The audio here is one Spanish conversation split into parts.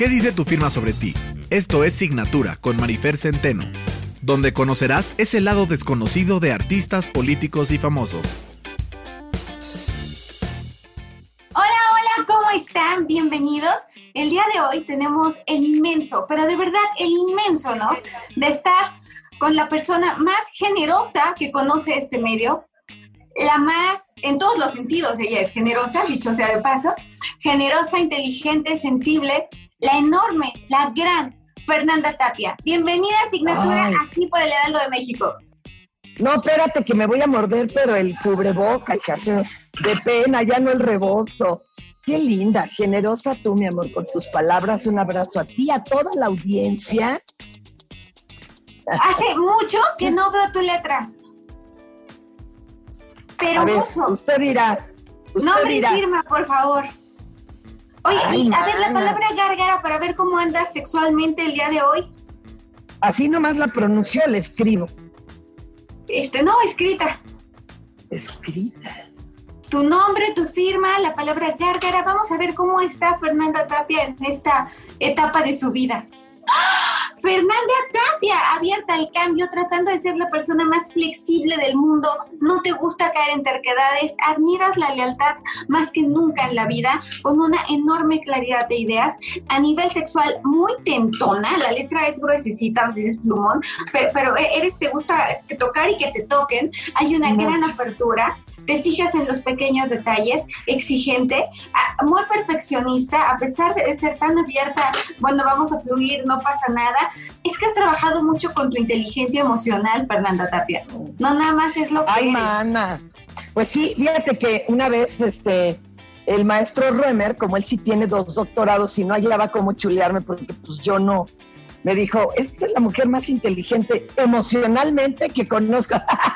¿Qué dice tu firma sobre ti? Esto es Signatura con Marifer Centeno, donde conocerás ese lado desconocido de artistas, políticos y famosos. Hola, hola, ¿cómo están? Bienvenidos. El día de hoy tenemos el inmenso, pero de verdad el inmenso, ¿no? De estar con la persona más generosa que conoce este medio, la más, en todos los sentidos, ella es generosa, dicho sea de paso, generosa, inteligente, sensible, la enorme, la gran Fernanda Tapia. Bienvenida a Signatura Ay. aquí por el Heraldo de México. No, espérate, que me voy a morder, pero el cubreboca. De pena, ya no el rebozo. Qué linda, generosa tú, mi amor, con tus palabras. Un abrazo a ti, a toda la audiencia. Hace mucho que no veo tu letra. Pero ver, mucho. usted dirá. Usted Nombre y firma, por favor. Oye, Ay, y a ver la palabra gárgara para ver cómo andas sexualmente el día de hoy. Así nomás la pronunció, la escribo. Este, no, escrita. Escrita. Tu nombre, tu firma, la palabra gárgara. Vamos a ver cómo está Fernanda Tapia en esta etapa de su vida. ¡Ah! Fernanda Tapia, abierta al cambio, tratando de ser la persona más flexible del mundo. No te gusta caer en terquedades, admiras la lealtad más que nunca en la vida, con una enorme claridad de ideas. A nivel sexual, muy tentona, la letra es gruesecita, así es plumón, pero, pero eres, te gusta tocar y que te toquen. Hay una gran apertura te fijas en los pequeños detalles, exigente, ah, muy perfeccionista, a pesar de ser tan abierta, bueno, vamos a fluir, no pasa nada. Es que has trabajado mucho con tu inteligencia emocional, Fernanda Tapia. No nada más es lo que Ay, mana. Pues sí, fíjate que una vez este el maestro Römer, como él sí tiene dos doctorados y no hallaba cómo chulearme porque pues yo no, me dijo, esta es la mujer más inteligente emocionalmente que conozco.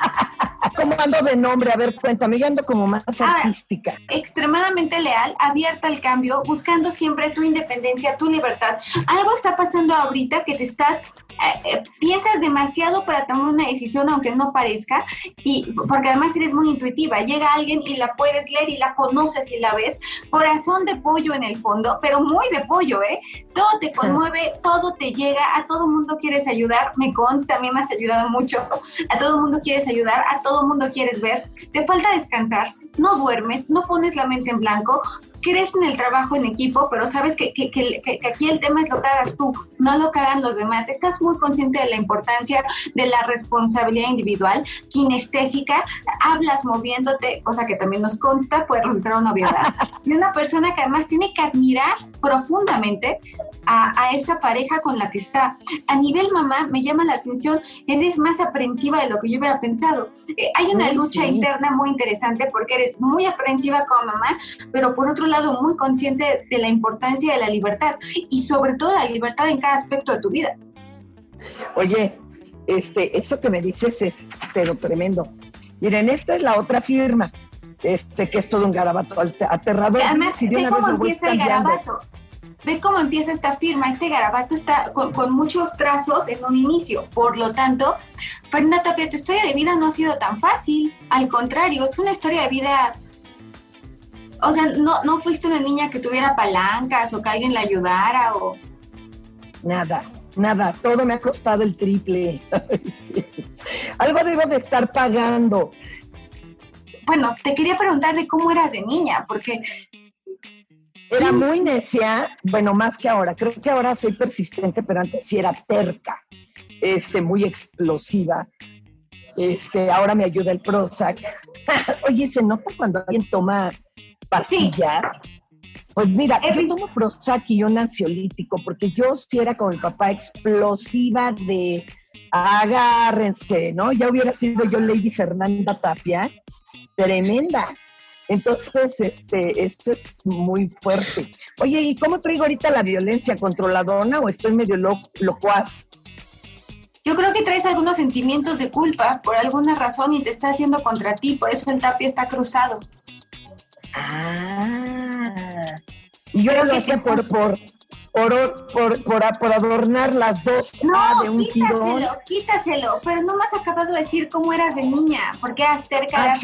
¿Cómo ando de nombre? A ver, cuéntame, yo ando como más Ah. artística. extremadamente leal, abierta al cambio, buscando siempre tu independencia, tu libertad. Algo está pasando ahorita que te estás, eh, eh, piensas demasiado para tomar una decisión, aunque no parezca, y porque además eres muy intuitiva. Llega alguien y la puedes leer y la conoces y la ves. Corazón de pollo en el fondo, pero muy de pollo, ¿eh? Todo te conmueve, todo te llega, a todo mundo quieres ayudar. Me consta, a mí me has ayudado mucho. A todo mundo quieres ayudar, a todo mundo quieres ver. Te falta descansar, no duermes, no pones la mente en blanco, crees en el trabajo en equipo, pero sabes que, que- que- que- aquí el tema es lo que hagas tú, no lo que hagan los demás. Estás muy consciente de la importancia de la responsabilidad individual, kinestésica, hablas moviéndote, cosa que también nos consta, puede resultar una obviedad, y una persona que además tiene que admirar profundamente a, a esa pareja con la que está. A nivel mamá, me llama la atención, eres más aprensiva de lo que yo hubiera pensado. Eh, hay una lucha sí. interna muy interesante porque eres muy aprensiva como mamá, pero por otro lado muy consciente de la importancia de la libertad y sobre todo la libertad en cada aspecto de tu vida. Oye, este, eso que me dices es, pero tremendo. Miren, esta es la otra firma, este, que es todo un garabato aterrador. Además, Si ve cómo empieza el garabato. Ve cómo empieza esta firma. Este garabato está con, con muchos trazos en un inicio. Por lo tanto, Fernanda Tapia, tu historia de vida no ha sido tan fácil. Al contrario, es una historia de vida. O sea, no, no fuiste una niña que tuviera palancas o que alguien la ayudara o. Nada, nada, todo me ha costado el triple. Sí. Algo debo de estar pagando. Bueno, te quería preguntar de cómo eras de niña, porque Era Sí. muy necia, bueno, más que ahora. Creo que ahora soy persistente, pero antes sí era terca, este, muy explosiva. Este, ahora me ayuda el Prozac. Oye, ¿se nota cuando alguien toma pastillas? Pues mira, Es- yo tomo Prozac y un ansiolítico, porque yo sí era como mi papá, explosiva de agárrense, ¿no? Ya hubiera sido yo Lady Fernanda Tapia, tremenda. Entonces, este, esto es muy fuerte. Oye, ¿y cómo traigo ahorita la violencia controladona o estoy medio lo, locuaz? Yo creo que traes algunos sentimientos de culpa por alguna razón y te está haciendo contra ti, por eso el tapia está cruzado. Ah, y yo lo hacía por, por, por, por, por, adornar las dos no, de un quítaselo, quítaselo, pero no me has acabado de decir cómo eras de niña, por qué eras terca, ah, eras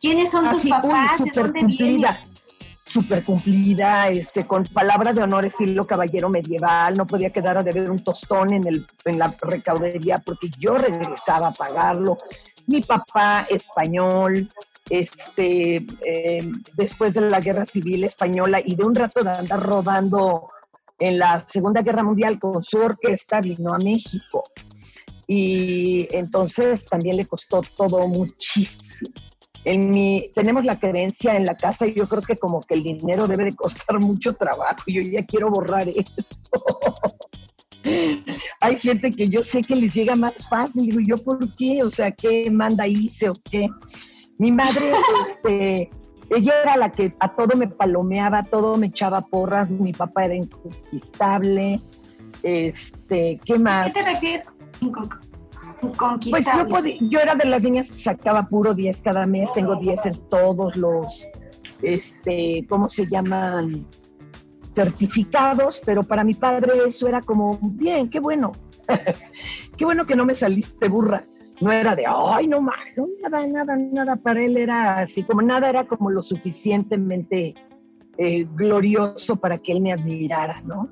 quiénes son tus papás, de dónde vienes. Súper cumplida, este, con palabra de honor estilo caballero medieval, no podía quedar a deber un tostón en, el, en la recaudería porque yo regresaba a pagarlo. Mi papá español, este, eh, después de la guerra civil española y de un rato de andar rodando en la Segunda Guerra Mundial con su orquesta, vino a México. Y entonces también le costó todo muchísimo. En mi, tenemos la creencia en la casa y yo creo que como que el dinero debe de costar mucho trabajo. Yo ya quiero borrar eso. Hay gente que yo sé que les llega más fácil. Digo, ¿yo por qué? O sea, ¿qué manda hice o qué? Mi madre, este, ella era la que a todo me palomeaba, todo me echaba porras, mi papá era inconquistable, este, ¿qué más? ¿Qué te refieres Pues yo, yo era de las niñas que sacaba puro 10 cada mes, tengo 10 en todos los, este, ¿cómo se llaman? certificados, pero para mi padre eso era como, bien, qué bueno, qué bueno que no me saliste burra no era de, ay, no más, nada, nada, nada, para él era así, como nada era como lo suficientemente eh, glorioso para que él me admirara, ¿no?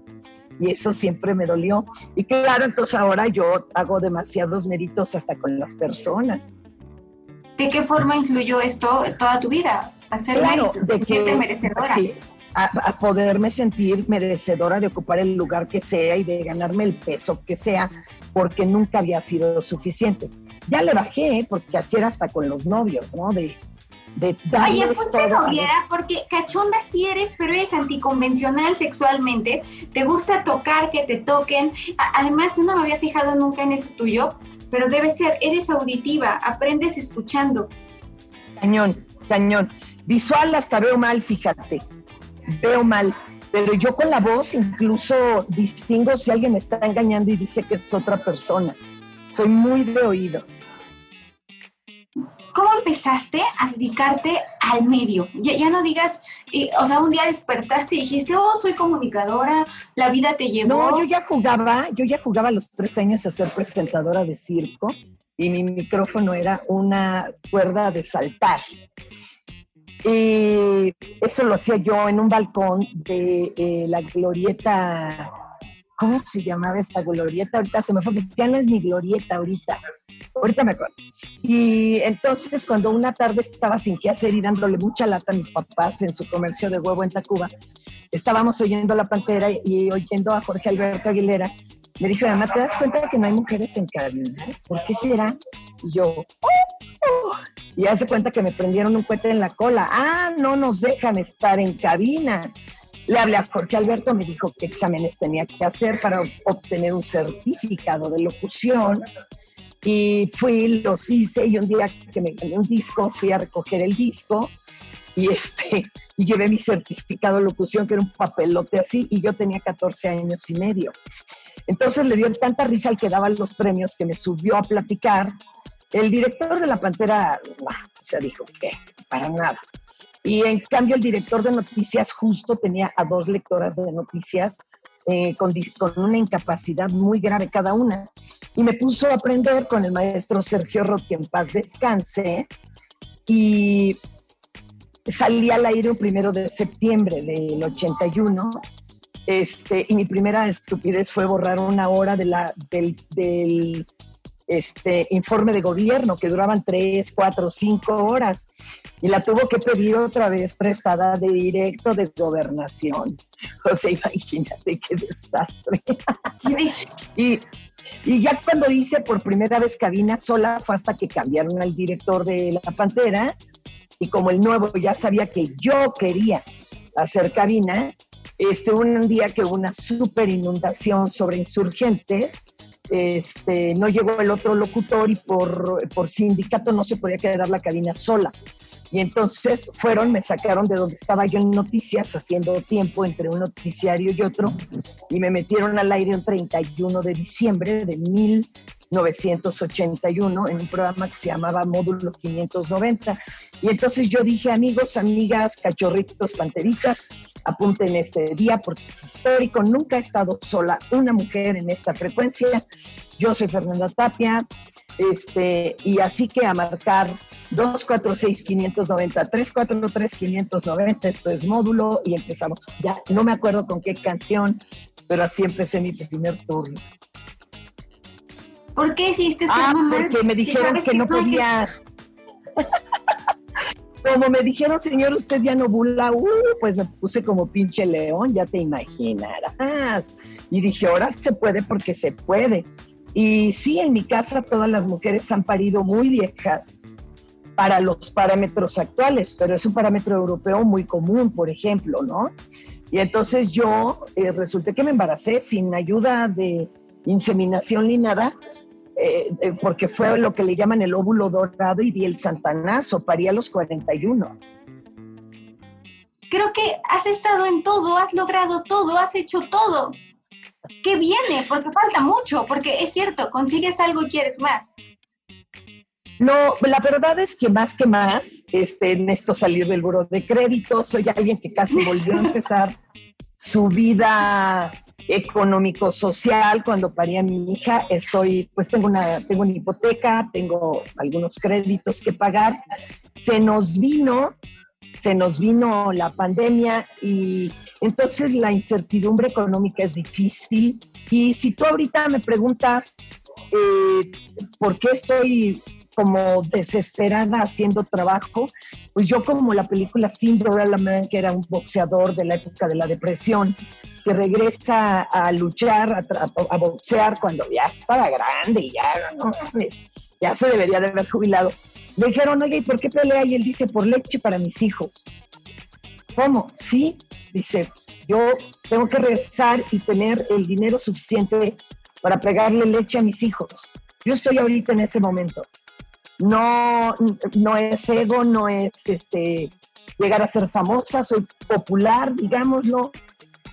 Y eso siempre me dolió. Y claro, entonces ahora yo hago demasiados méritos hasta con las personas. ¿De qué forma influyó esto toda tu vida? Hacer claro, de que, merecedora. Sí, a, poderme sentir merecedora de ocupar el lugar que sea y de ganarme el peso que sea, porque nunca había sido suficiente. Ya le bajé, porque así era hasta con los novios, ¿no? De, de Oye, pues te noviera, porque cachonda sí eres, pero eres anticonvencional sexualmente, te gusta tocar, que te toquen. Además, yo no me había fijado nunca en eso tuyo, pero debe ser, eres auditiva, aprendes escuchando. Cañón, cañón. Visual hasta veo mal, fíjate. Veo mal. Pero yo con la voz incluso distingo si alguien me está engañando y dice que es otra persona. Soy muy de oído. ¿Cómo empezaste a dedicarte al medio? Ya, no digas, eh, o sea, un día despertaste y dijiste, oh, soy comunicadora, la vida te llevó. No, yo ya jugaba, yo ya jugaba a los tres años a ser presentadora de circo y mi micrófono era una cuerda de saltar. Y eso lo hacía yo en un balcón de eh, la glorieta ¿cómo se llamaba esta glorieta? Ahorita se me fue, ya no es ni glorieta ahorita. Ahorita me acuerdo. Y entonces cuando una tarde estaba sin qué hacer y dándole mucha lata a mis papás en su comercio de huevo en Tacuba, estábamos oyendo La Pantera y oyendo a Jorge Alberto Aguilera, me dijo, mamá, ¿te das cuenta que no hay mujeres en cabina? ¿Por qué será? Y yo, oh, oh". y hace cuenta que me prendieron un cohete en la cola. Ah, no nos dejan estar en cabina. Le hablé a Jorge Alberto, me dijo qué exámenes tenía que hacer para obtener un certificado de locución. Y fui, los hice y un día que me gané un disco, fui a recoger el disco y, este, y llevé mi certificado de locución, que era un papelote así, y yo tenía 14 años y medio. Entonces le dio tanta risa al que daba los premios que me subió a platicar. El director de La Pantera, se dijo que para nada. Y en cambio el director de noticias justo tenía a dos lectoras de noticias eh, con, con, una incapacidad muy grave cada una. Y me puso a aprender con el maestro Sergio Roth, en paz descanse, y salí al aire el primero de septiembre del 81. Este, y mi primera estupidez fue borrar una hora de la, del este informe de gobierno que duraban tres, cuatro, cinco horas y la tuvo que pedir otra vez prestada de directo de gobernación. O sea, imagínate qué desastre. y, y ya cuando hice por primera vez cabina sola fue hasta que cambiaron al director de La Pantera y como el nuevo ya sabía que yo quería hacer cabina, este, un día que hubo una super inundación sobre insurgentes, este, no llegó el otro locutor y por, por sindicato no se podía quedar la cabina sola. Y entonces fueron, me sacaron de donde estaba yo en noticias, haciendo tiempo entre un noticiario y otro, y me metieron al aire el 31 de diciembre de 1981 en un programa que se llamaba Módulo 590. Y entonces yo dije, amigos, amigas, cachorritos, panteritas, apunten este día porque es histórico. Nunca ha estado sola una mujer en esta frecuencia. Yo soy Fernanda Tapia, este, y así que a marcar 246-590-343-590, esto es módulo y empezamos. Ya no me acuerdo con qué canción, pero así empecé mi primer turno. ¿Por qué hiciste Ah, porque me dijeron que no podía. como me dijeron, señor, usted ya no bula, uh, pues me puse como pinche león, ya te imaginarás. Y dije, ahora se puede porque se puede. Y sí, en mi casa todas las mujeres han parido muy viejas para los parámetros actuales, pero es un parámetro europeo muy común, por ejemplo, ¿no? Y entonces yo eh, resulté que me embaracé sin ayuda de inseminación ni nada, eh, eh, porque fue lo que le llaman el óvulo dorado y di el santanazo, parí a los 41. Creo que has estado en todo, has logrado todo, has hecho todo. ¿Qué viene? Porque falta mucho, porque es cierto, consigues algo y quieres más. No, la verdad es que más que más, este, en esto salir del buro de crédito, soy alguien que casi volvió a empezar su vida económico-social cuando parí a mi hija. Estoy, pues tengo una, tengo una hipoteca, tengo algunos créditos que pagar. Se nos vino, se nos vino la pandemia y entonces la incertidumbre económica es difícil. Y si tú ahorita me preguntas eh, por qué estoy como desesperada haciendo trabajo, pues yo como la película Cinderella Man, que era un boxeador de la época de la depresión, que regresa a luchar, a, boxear cuando ya estaba grande y ya, no, ya se debería de haber jubilado. Le dijeron, oye, ¿y por qué pelea? Y él dice, por leche para mis hijos. ¿Cómo? Sí, dice, yo tengo que regresar y tener el dinero suficiente para pegarle leche a mis hijos. Yo estoy ahorita en ese momento no, no es ego, no es este llegar a ser famosa, soy popular, digámoslo.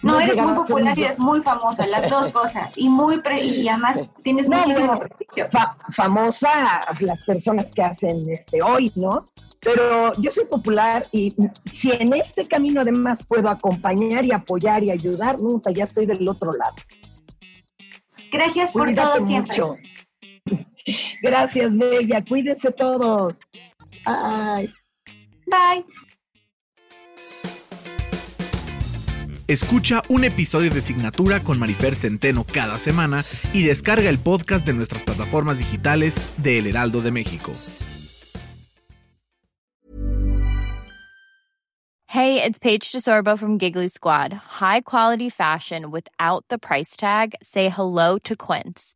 No, eres muy popular y eres muy famosa, las dos cosas. Y muy y además tienes muchísimo prestigio. famosa las personas que hacen este hoy, ¿no? Pero yo soy popular y si en este camino además puedo acompañar y apoyar y ayudar, nunca ya estoy del otro lado. Gracias por todo siempre. Gracias, Bella. Cuídense todos. Bye. Bye. Escucha un episodio de Signatura con Marifer Centeno cada semana y descarga el podcast de nuestras plataformas digitales de El Heraldo de México. Hey, it's Paige DeSorbo from Giggly Squad. High quality fashion without the price tag. Say hello to Quince.